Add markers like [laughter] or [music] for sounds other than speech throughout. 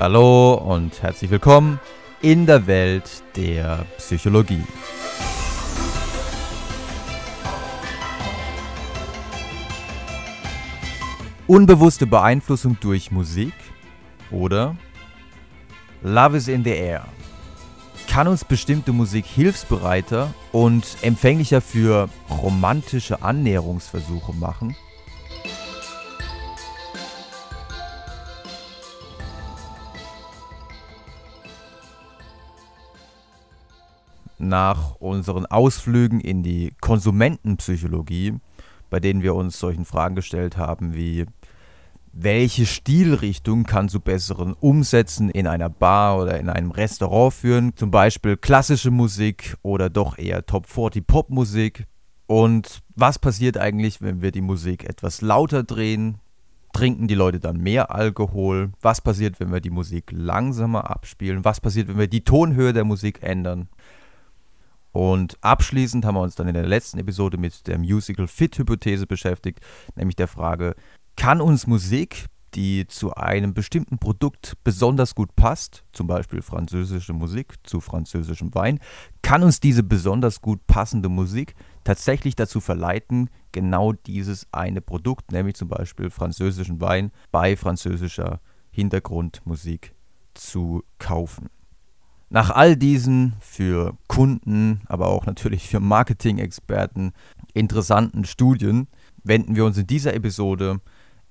Hallo und herzlich willkommen in der Welt der Psychologie. Unbewusste Beeinflussung durch Musik oder Love is in the Air. Kann uns bestimmte Musik hilfsbereiter und empfänglicher für romantische Annäherungsversuche machen? Nach unseren Ausflügen in die Konsumentenpsychologie, bei denen wir uns solchen Fragen gestellt haben wie welche Stilrichtung kann zu besseren Umsätzen in einer Bar oder in einem Restaurant führen? Zum Beispiel klassische Musik oder doch eher Top 40 Popmusik? Und was passiert eigentlich, wenn wir die Musik etwas lauter drehen? Trinken die Leute dann mehr Alkohol? Was passiert, wenn wir die Musik langsamer abspielen? Was passiert, wenn wir die Tonhöhe der Musik ändern? Und abschließend haben wir uns dann in der letzten Episode mit der Musical Fit Hypothese beschäftigt, nämlich der Frage, kann uns Musik, die zu einem bestimmten Produkt besonders gut passt, zum Beispiel französische Musik zu französischem Wein, kann uns diese besonders gut passende Musik tatsächlich dazu verleiten, genau dieses eine Produkt, nämlich zum Beispiel französischen Wein, bei französischer Hintergrundmusik zu kaufen. Nach all diesen für Kunden, aber auch natürlich für Marketing-Experten interessanten Studien wenden wir uns in dieser Episode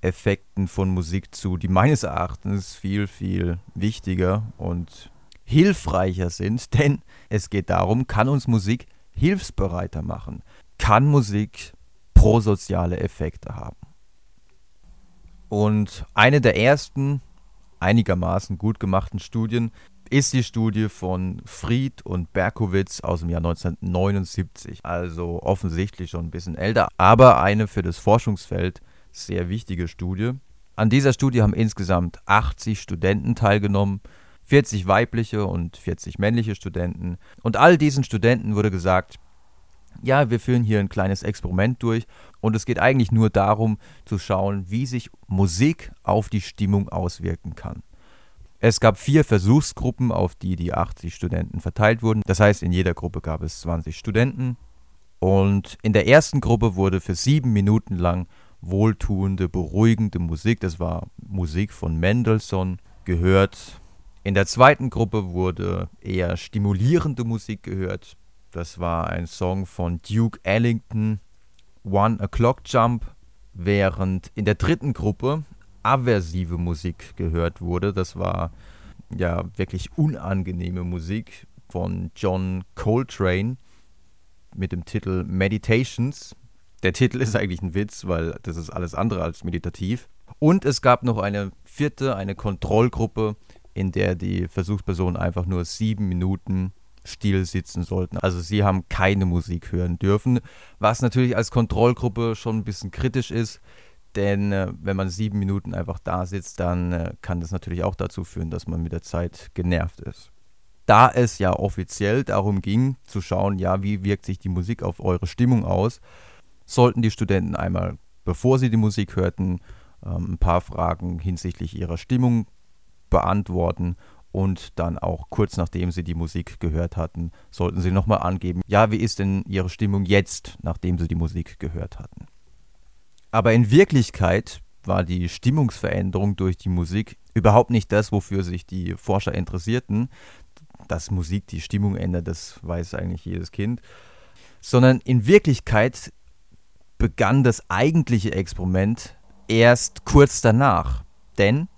Effekten von Musik zu, die meines Erachtens viel, viel wichtiger und hilfreicher sind, [laughs] denn es geht darum, kann uns Musik hilfsbereiter machen? Kann Musik prosoziale Effekte haben? Und eine der ersten einigermaßen gut gemachten Studien ist die Studie von Fried und Berkowitz aus dem Jahr 1979. Also offensichtlich schon ein bisschen älter, aber eine für das Forschungsfeld sehr wichtige Studie. An dieser Studie haben insgesamt 80 Studenten teilgenommen, 40 weibliche und 40 männliche Studenten. Und all diesen Studenten wurde gesagt, ja, wir führen hier ein kleines Experiment durch und es geht eigentlich nur darum zu schauen, wie sich Musik auf die Stimmung auswirken kann. Es gab vier Versuchsgruppen, auf die die 80 Studenten verteilt wurden. Das heißt, in jeder Gruppe gab es 20 Studenten. Und in der ersten Gruppe wurde für sieben Minuten lang wohltuende, beruhigende Musik. Das war Musik von Mendelssohn gehört. In der zweiten Gruppe wurde eher stimulierende Musik gehört. Das war ein Song von Duke Ellington, One O'Clock Jump, während in der dritten Gruppe aversive Musik gehört wurde. Das war ja wirklich unangenehme Musik von John Coltrane mit dem Titel Meditations. Der Titel ist eigentlich ein Witz, weil das ist alles andere als meditativ. Und es gab noch eine vierte, eine Kontrollgruppe, in der die Versuchspersonen einfach nur sieben Minuten still sitzen sollten. Also sie haben keine Musik hören dürfen, was natürlich als Kontrollgruppe schon ein bisschen kritisch ist, denn äh, wenn man sieben Minuten einfach da sitzt, dann äh, kann das natürlich auch dazu führen, dass man mit der Zeit genervt ist. Da es ja offiziell darum ging, zu schauen, ja, wie wirkt sich die Musik auf eure Stimmung aus, sollten die Studenten einmal, bevor sie die Musik hörten, ähm, ein paar Fragen hinsichtlich ihrer Stimmung beantworten und dann auch kurz nachdem sie die Musik gehört hatten, sollten sie nochmal angeben, ja, wie ist denn ihre Stimmung jetzt, nachdem sie die Musik gehört hatten. Aber in Wirklichkeit war die Stimmungsveränderung durch die Musik überhaupt nicht das, wofür sich die Forscher interessierten. Dass Musik die Stimmung ändert, das weiß eigentlich jedes Kind. Sondern in Wirklichkeit begann das eigentliche Experiment erst kurz danach. Denn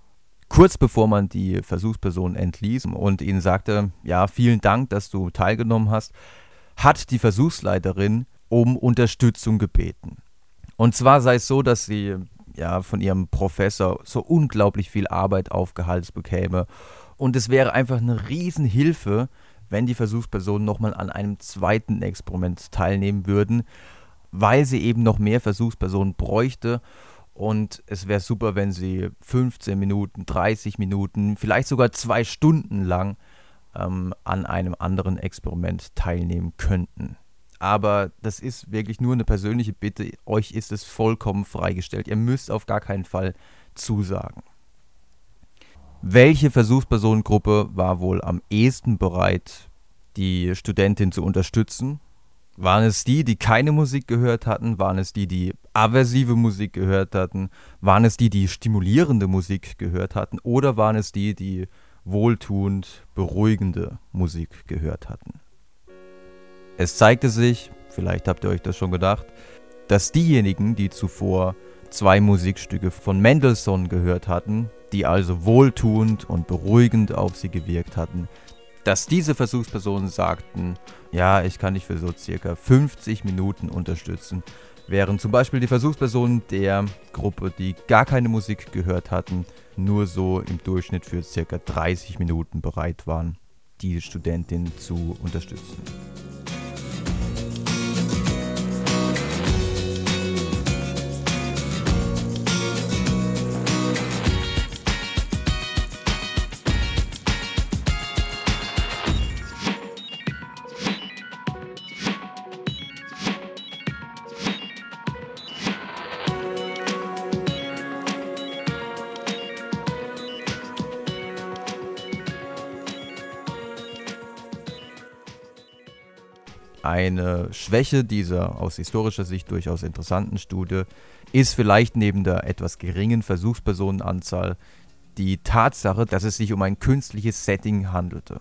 kurz bevor man die Versuchsperson entließ und ihnen sagte, ja, vielen Dank, dass du teilgenommen hast, hat die Versuchsleiterin um Unterstützung gebeten. Und zwar sei es so, dass sie ja von ihrem Professor so unglaublich viel Arbeit aufgehalten bekäme. Und es wäre einfach eine Riesenhilfe, wenn die Versuchspersonen nochmal an einem zweiten Experiment teilnehmen würden weil sie eben noch mehr Versuchspersonen bräuchte. Und es wäre super, wenn sie 15 Minuten, 30 Minuten, vielleicht sogar zwei Stunden lang ähm, an einem anderen Experiment teilnehmen könnten. Aber das ist wirklich nur eine persönliche Bitte. Euch ist es vollkommen freigestellt. Ihr müsst auf gar keinen Fall zusagen. Welche Versuchspersonengruppe war wohl am ehesten bereit, die Studentin zu unterstützen? Waren es die, die keine Musik gehört hatten? Waren es die, die aversive Musik gehört hatten? Waren es die, die stimulierende Musik gehört hatten? Oder waren es die, die wohltuend, beruhigende Musik gehört hatten? Es zeigte sich, vielleicht habt ihr euch das schon gedacht, dass diejenigen, die zuvor zwei Musikstücke von Mendelssohn gehört hatten, die also wohltuend und beruhigend auf sie gewirkt hatten, dass diese Versuchspersonen sagten, ja, ich kann dich für so circa 50 Minuten unterstützen, während zum Beispiel die Versuchspersonen der Gruppe, die gar keine Musik gehört hatten, nur so im Durchschnitt für circa 30 Minuten bereit waren, die Studentin zu unterstützen. Eine Schwäche dieser aus historischer Sicht durchaus interessanten Studie ist vielleicht neben der etwas geringen Versuchspersonenanzahl die Tatsache, dass es sich um ein künstliches Setting handelte.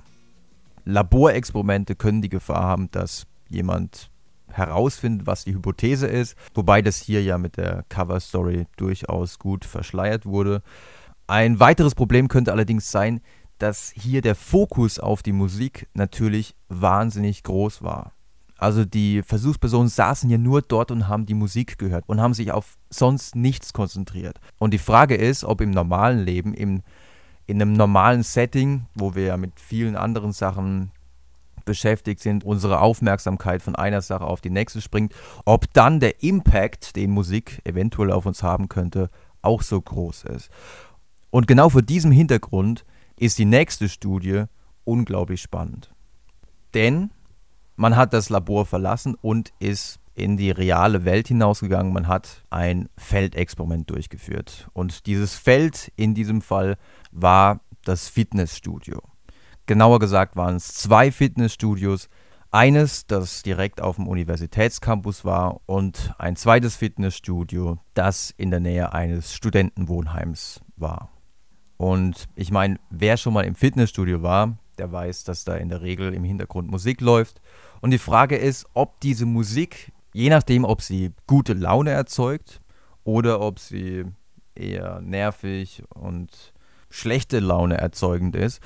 Laborexperimente können die Gefahr haben, dass jemand herausfindet, was die Hypothese ist, wobei das hier ja mit der Cover Story durchaus gut verschleiert wurde. Ein weiteres Problem könnte allerdings sein, dass hier der Fokus auf die Musik natürlich wahnsinnig groß war. Also die Versuchspersonen saßen ja nur dort und haben die Musik gehört und haben sich auf sonst nichts konzentriert. Und die Frage ist, ob im normalen Leben, im, in einem normalen Setting, wo wir ja mit vielen anderen Sachen beschäftigt sind, unsere Aufmerksamkeit von einer Sache auf die nächste springt, ob dann der Impact, den Musik eventuell auf uns haben könnte, auch so groß ist. Und genau vor diesem Hintergrund ist die nächste Studie unglaublich spannend. Denn man hat das Labor verlassen und ist in die reale Welt hinausgegangen. Man hat ein Feldexperiment durchgeführt. Und dieses Feld in diesem Fall war das Fitnessstudio. Genauer gesagt waren es zwei Fitnessstudios. Eines, das direkt auf dem Universitätscampus war und ein zweites Fitnessstudio, das in der Nähe eines Studentenwohnheims war. Und ich meine, wer schon mal im Fitnessstudio war, der weiß, dass da in der Regel im Hintergrund Musik läuft und die Frage ist, ob diese Musik, je nachdem, ob sie gute Laune erzeugt oder ob sie eher nervig und schlechte Laune erzeugend ist,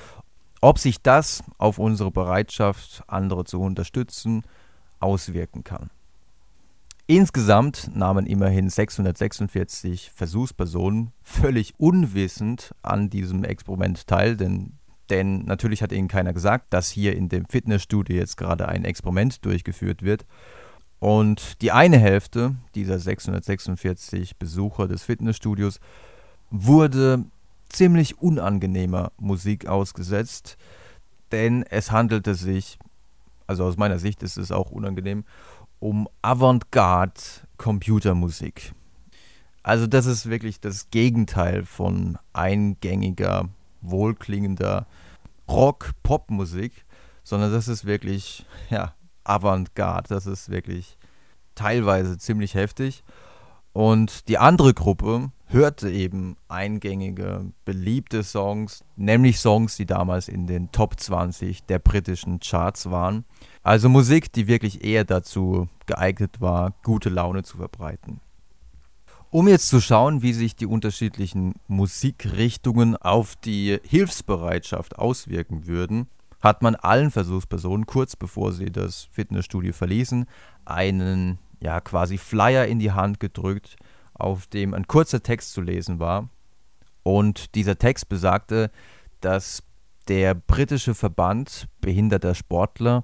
ob sich das auf unsere Bereitschaft, andere zu unterstützen, auswirken kann. Insgesamt nahmen immerhin 646 Versuchspersonen völlig unwissend an diesem Experiment teil, denn denn natürlich hat ihnen keiner gesagt, dass hier in dem Fitnessstudio jetzt gerade ein Experiment durchgeführt wird. Und die eine Hälfte dieser 646 Besucher des Fitnessstudios wurde ziemlich unangenehmer Musik ausgesetzt, denn es handelte sich, also aus meiner Sicht ist es auch unangenehm, um Avantgarde Computermusik. Also das ist wirklich das Gegenteil von eingängiger wohlklingender Rock-Pop-Musik, sondern das ist wirklich, ja, Avantgarde. Das ist wirklich teilweise ziemlich heftig. Und die andere Gruppe hörte eben eingängige, beliebte Songs, nämlich Songs, die damals in den Top 20 der britischen Charts waren. Also Musik, die wirklich eher dazu geeignet war, gute Laune zu verbreiten. Um jetzt zu schauen, wie sich die unterschiedlichen Musikrichtungen auf die Hilfsbereitschaft auswirken würden, hat man allen Versuchspersonen kurz bevor sie das Fitnessstudio verließen, einen ja quasi Flyer in die Hand gedrückt, auf dem ein kurzer Text zu lesen war. Und dieser Text besagte, dass der britische Verband behinderter Sportler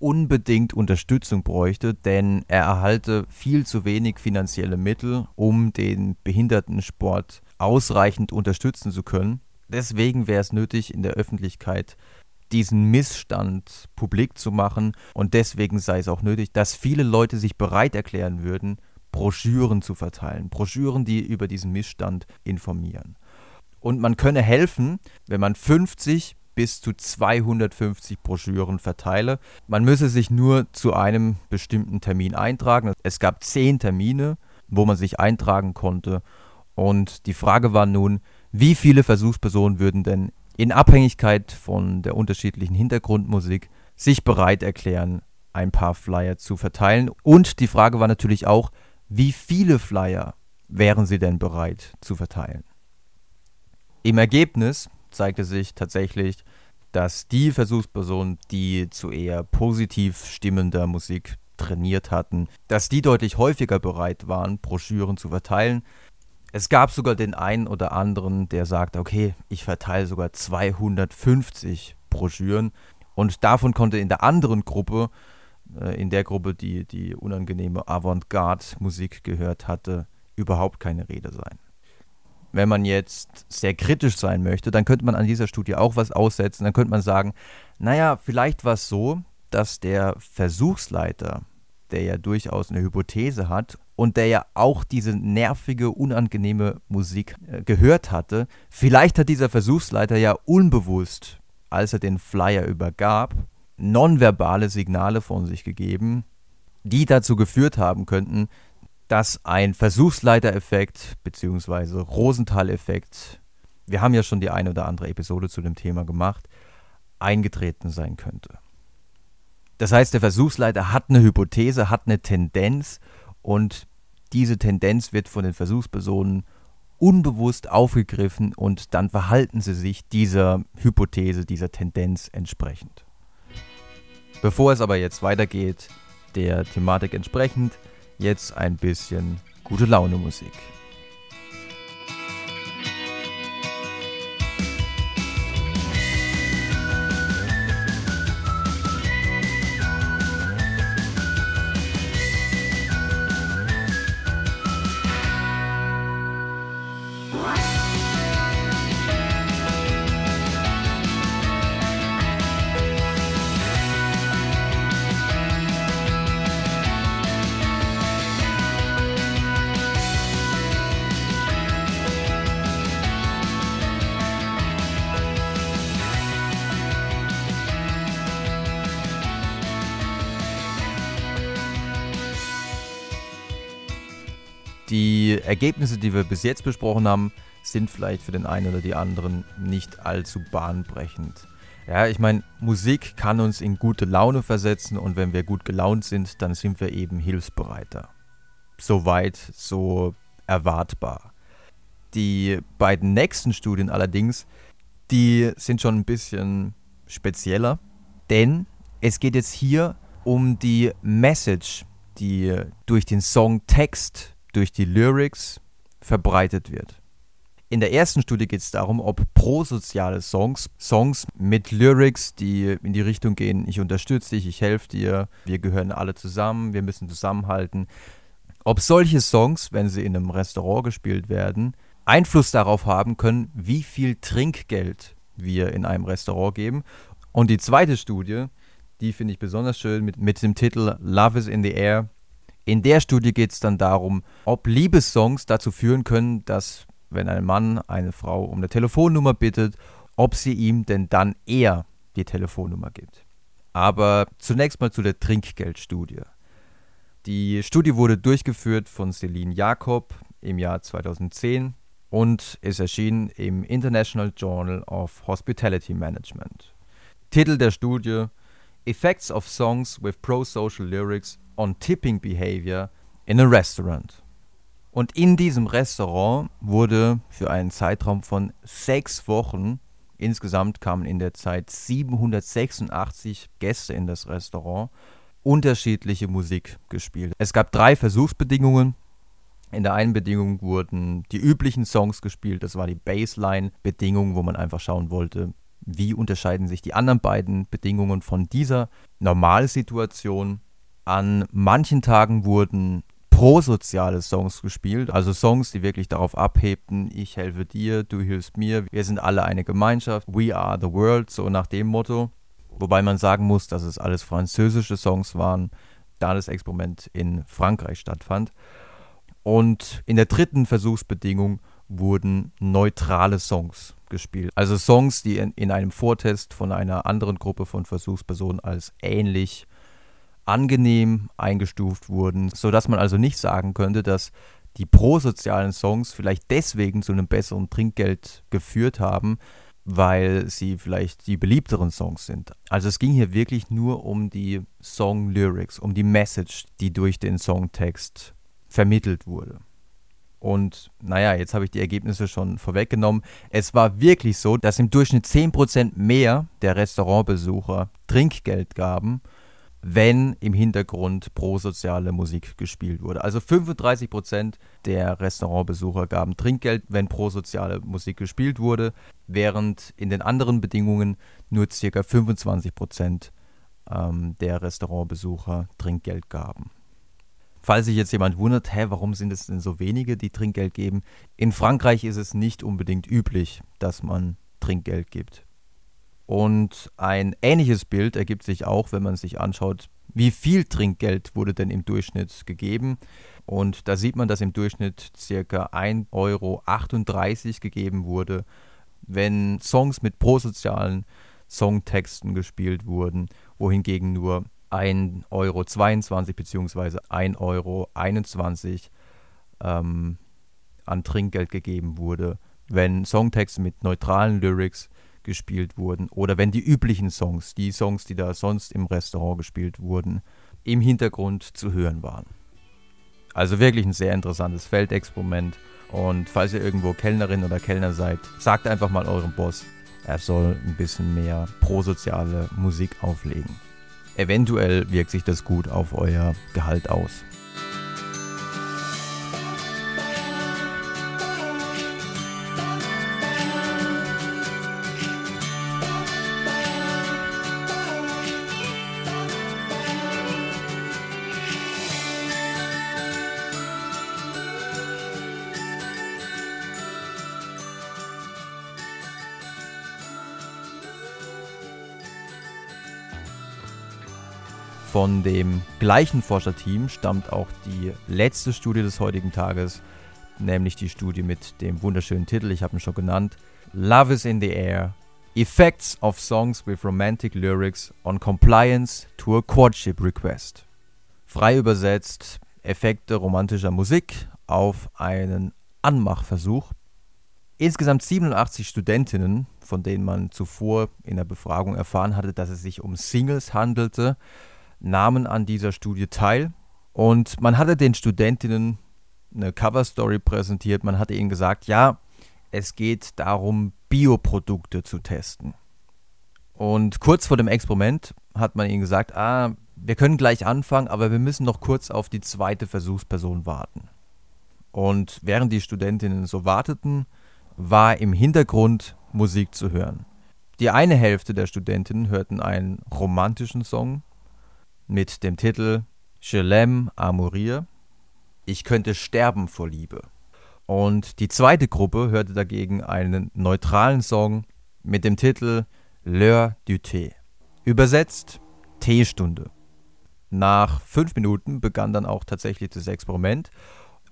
unbedingt Unterstützung bräuchte, denn er erhalte viel zu wenig finanzielle Mittel, um den Behindertensport ausreichend unterstützen zu können. Deswegen wäre es nötig, in der Öffentlichkeit diesen Missstand publik zu machen und deswegen sei es auch nötig, dass viele Leute sich bereit erklären würden, Broschüren zu verteilen, Broschüren, die über diesen Missstand informieren. und man könne helfen, wenn man 50 bis zu 250 Broschüren verteile. Man müsse sich nur zu einem bestimmten Termin eintragen. Es gab zehn Termine, wo man sich eintragen konnte. Und die Frage war nun, wie viele Versuchspersonen würden denn in Abhängigkeit von der unterschiedlichen Hintergrundmusik sich bereit erklären, ein paar Flyer zu verteilen. Und die Frage war natürlich auch, wie viele Flyer wären sie denn bereit zu verteilen? Im Ergebnis zeigte sich tatsächlich, dass die Versuchspersonen, die zu eher positiv stimmender Musik trainiert hatten, dass die deutlich häufiger bereit waren, Broschüren zu verteilen. Es gab sogar den einen oder anderen, der sagt, okay, ich verteile sogar 250 Broschüren. Und davon konnte in der anderen Gruppe, äh, in der Gruppe, die die unangenehme Avantgarde-Musik gehört hatte, überhaupt keine Rede sein. Wenn man jetzt sehr kritisch sein möchte, dann könnte man an dieser Studie auch was aussetzen. Dann könnte man sagen, naja, vielleicht war es so, dass der Versuchsleiter, der ja durchaus eine Hypothese hat und der ja auch diese nervige, unangenehme Musik äh, gehört hatte, vielleicht hat dieser Versuchsleiter ja unbewusst, als er den Flyer übergab, nonverbale Signale von sich gegeben, die dazu geführt haben könnten, dass ein Versuchsleitereffekt bzw. Rosenthal-Effekt, wir haben ja schon die eine oder andere Episode zu dem Thema gemacht, eingetreten sein könnte. Das heißt, der Versuchsleiter hat eine Hypothese, hat eine Tendenz und diese Tendenz wird von den Versuchspersonen unbewusst aufgegriffen und dann verhalten sie sich dieser Hypothese, dieser Tendenz entsprechend. Bevor es aber jetzt weitergeht, der Thematik entsprechend, jetzt ein bisschen gute Laune Musik. Ergebnisse, die wir bis jetzt besprochen haben, sind vielleicht für den einen oder die anderen nicht allzu bahnbrechend. Ja, ich meine, Musik kann uns in gute Laune versetzen und wenn wir gut gelaunt sind, dann sind wir eben hilfsbereiter. Soweit, so erwartbar. Die beiden nächsten Studien allerdings, die sind schon ein bisschen spezieller, denn es geht jetzt hier um die Message, die durch den Songtext durch die Lyrics verbreitet wird. In der ersten Studie geht es darum, ob prosoziale Songs, Songs mit Lyrics, die in die Richtung gehen, ich unterstütze dich, ich helfe dir, wir gehören alle zusammen, wir müssen zusammenhalten, ob solche Songs, wenn sie in einem Restaurant gespielt werden, Einfluss darauf haben können, wie viel Trinkgeld wir in einem Restaurant geben. Und die zweite Studie, die finde ich besonders schön mit, mit dem Titel Love is in the Air, in der Studie geht es dann darum, ob Liebessongs dazu führen können, dass, wenn ein Mann eine Frau um eine Telefonnummer bittet, ob sie ihm denn dann eher die Telefonnummer gibt. Aber zunächst mal zu der Trinkgeldstudie. Die Studie wurde durchgeführt von Celine Jakob im Jahr 2010 und ist erschienen im International Journal of Hospitality Management. Titel der Studie Effects of Songs with Pro-Social Lyrics on Tipping Behavior in a Restaurant. Und in diesem Restaurant wurde für einen Zeitraum von sechs Wochen, insgesamt kamen in der Zeit 786 Gäste in das Restaurant, unterschiedliche Musik gespielt. Es gab drei Versuchsbedingungen. In der einen Bedingung wurden die üblichen Songs gespielt, das war die Baseline-Bedingung, wo man einfach schauen wollte, wie unterscheiden sich die anderen beiden Bedingungen von dieser Normalsituation. An manchen Tagen wurden prosoziale Songs gespielt, also Songs, die wirklich darauf abhebten, ich helfe dir, du hilfst mir, wir sind alle eine Gemeinschaft, we are the world, so nach dem Motto. Wobei man sagen muss, dass es alles französische Songs waren, da das Experiment in Frankreich stattfand. Und in der dritten Versuchsbedingung wurden neutrale Songs gespielt. Also Songs, die in, in einem Vortest von einer anderen Gruppe von Versuchspersonen als ähnlich angenehm eingestuft wurden, sodass man also nicht sagen könnte, dass die prosozialen Songs vielleicht deswegen zu einem besseren Trinkgeld geführt haben, weil sie vielleicht die beliebteren Songs sind. Also es ging hier wirklich nur um die Song-Lyrics, um die Message, die durch den Songtext vermittelt wurde. Und naja, jetzt habe ich die Ergebnisse schon vorweggenommen. Es war wirklich so, dass im Durchschnitt 10% mehr der Restaurantbesucher Trinkgeld gaben wenn im Hintergrund prosoziale Musik gespielt wurde. Also 35 Prozent der Restaurantbesucher gaben Trinkgeld, wenn prosoziale Musik gespielt wurde, während in den anderen Bedingungen nur ca. 25 Prozent ähm, der Restaurantbesucher Trinkgeld gaben. Falls sich jetzt jemand wundert, hä, warum sind es denn so wenige, die Trinkgeld geben? In Frankreich ist es nicht unbedingt üblich, dass man Trinkgeld gibt. Und ein ähnliches Bild ergibt sich auch, wenn man sich anschaut, wie viel Trinkgeld wurde denn im Durchschnitt gegeben. Und da sieht man, dass im Durchschnitt ca. 1,38 Euro gegeben wurde, wenn Songs mit prosozialen Songtexten gespielt wurden, wohingegen nur 1,22 Euro bzw. 1,21 Euro ähm, an Trinkgeld gegeben wurde, wenn Songtexte mit neutralen Lyrics gespielt wurden oder wenn die üblichen Songs, die Songs, die da sonst im Restaurant gespielt wurden, im Hintergrund zu hören waren. Also wirklich ein sehr interessantes Feldexperiment und falls ihr irgendwo Kellnerin oder Kellner seid, sagt einfach mal eurem Boss, er soll ein bisschen mehr prosoziale Musik auflegen. Eventuell wirkt sich das gut auf euer Gehalt aus. Von dem gleichen Forscherteam stammt auch die letzte Studie des heutigen Tages, nämlich die Studie mit dem wunderschönen Titel, ich habe ihn schon genannt, Love is in the Air, Effects of Songs with Romantic Lyrics on Compliance to a Courtship Request. Frei übersetzt, Effekte romantischer Musik auf einen Anmachversuch. Insgesamt 87 Studentinnen, von denen man zuvor in der Befragung erfahren hatte, dass es sich um Singles handelte, nahmen an dieser Studie teil und man hatte den Studentinnen eine Coverstory präsentiert. Man hatte ihnen gesagt, ja, es geht darum, Bioprodukte zu testen. Und kurz vor dem Experiment hat man ihnen gesagt, ah, wir können gleich anfangen, aber wir müssen noch kurz auf die zweite Versuchsperson warten. Und während die Studentinnen so warteten, war im Hintergrund Musik zu hören. Die eine Hälfte der Studentinnen hörten einen romantischen Song mit dem Titel Je l'aime à mourir. Ich könnte sterben vor Liebe. Und die zweite Gruppe hörte dagegen einen neutralen Song mit dem Titel L'heure du thé. Übersetzt Teestunde. Nach fünf Minuten begann dann auch tatsächlich das Experiment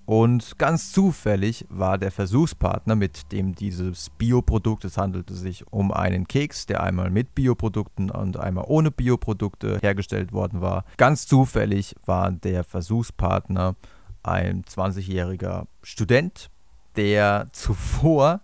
und ganz zufällig war der Versuchspartner, mit dem dieses Bioprodukt, es handelte sich um einen Keks, der einmal mit Bioprodukten und einmal ohne Bioprodukte hergestellt worden war. Ganz zufällig war der Versuchspartner ein 20-jähriger Student, der zuvor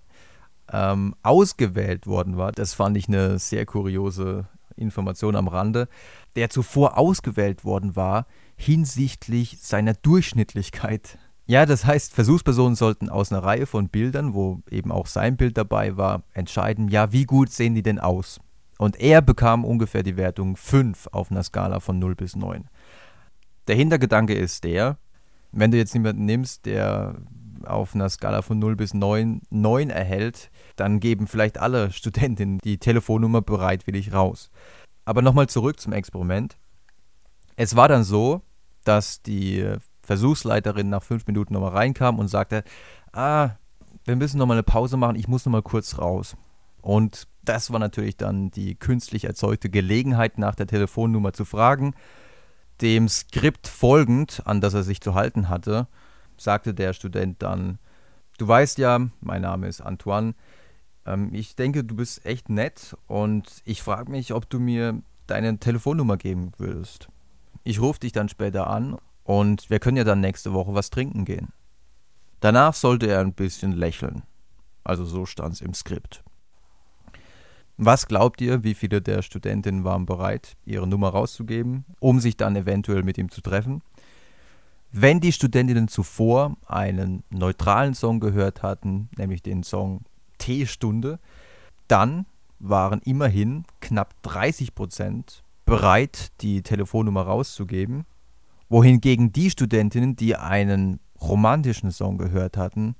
ähm, ausgewählt worden war. Das fand ich eine sehr kuriose Information am Rande, der zuvor ausgewählt worden war hinsichtlich seiner Durchschnittlichkeit ja, das heißt, Versuchspersonen sollten aus einer Reihe von Bildern, wo eben auch sein Bild dabei war, entscheiden, ja, wie gut sehen die denn aus? Und er bekam ungefähr die Wertung 5 auf einer Skala von 0 bis 9. Der Hintergedanke ist der, wenn du jetzt jemanden nimmst, der auf einer Skala von 0 bis 9 9 erhält, dann geben vielleicht alle Studentinnen die Telefonnummer bereitwillig raus. Aber nochmal zurück zum Experiment. Es war dann so, dass die Versuchsleiterin nach fünf Minuten nochmal reinkam und sagte, ah, wir müssen nochmal eine Pause machen, ich muss nochmal kurz raus. Und das war natürlich dann die künstlich erzeugte Gelegenheit, nach der Telefonnummer zu fragen. Dem Skript folgend, an das er sich zu halten hatte, sagte der Student dann, Du weißt ja, mein Name ist Antoine. Ähm, ich denke, du bist echt nett und ich frage mich, ob du mir deine Telefonnummer geben würdest. Ich rufe dich dann später an und wir können ja dann nächste Woche was trinken gehen. Danach sollte er ein bisschen lächeln. Also so stand es im Skript. Was glaubt ihr, wie viele der Studentinnen waren bereit, ihre Nummer rauszugeben, um sich dann eventuell mit ihm zu treffen? Wenn die Studentinnen zuvor einen neutralen Song gehört hatten, nämlich den Song T-Stunde, dann waren immerhin knapp 30 Prozent bereit, die Telefonnummer rauszugeben, wohingegen die Studentinnen, die einen romantischen Song gehört hatten,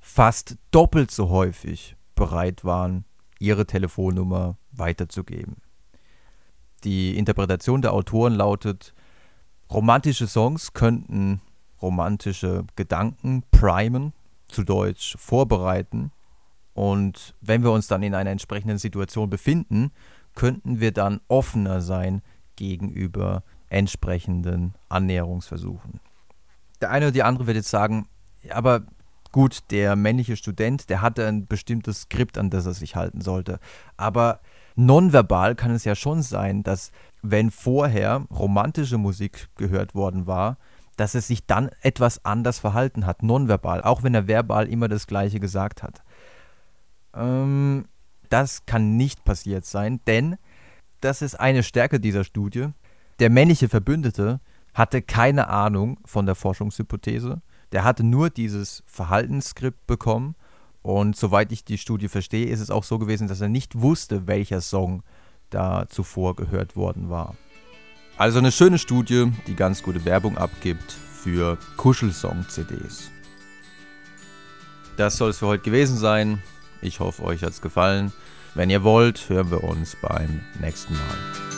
fast doppelt so häufig bereit waren, ihre Telefonnummer weiterzugeben. Die Interpretation der Autoren lautet, romantische Songs könnten romantische Gedanken primen, zu Deutsch vorbereiten. Und wenn wir uns dann in einer entsprechenden Situation befinden, könnten wir dann offener sein gegenüber entsprechenden Annäherungsversuchen. Der eine oder die andere wird jetzt sagen, aber gut, der männliche Student, der hatte ein bestimmtes Skript, an das er sich halten sollte. Aber nonverbal kann es ja schon sein, dass wenn vorher romantische Musik gehört worden war, dass er sich dann etwas anders verhalten hat, nonverbal, auch wenn er verbal immer das Gleiche gesagt hat. Ähm, das kann nicht passiert sein, denn das ist eine Stärke dieser Studie. Der männliche Verbündete hatte keine Ahnung von der Forschungshypothese. Der hatte nur dieses Verhaltensskript bekommen. Und soweit ich die Studie verstehe, ist es auch so gewesen, dass er nicht wusste, welcher Song da zuvor gehört worden war. Also eine schöne Studie, die ganz gute Werbung abgibt für Kuschelsong-CDs. Das soll es für heute gewesen sein. Ich hoffe, euch hat es gefallen. Wenn ihr wollt, hören wir uns beim nächsten Mal.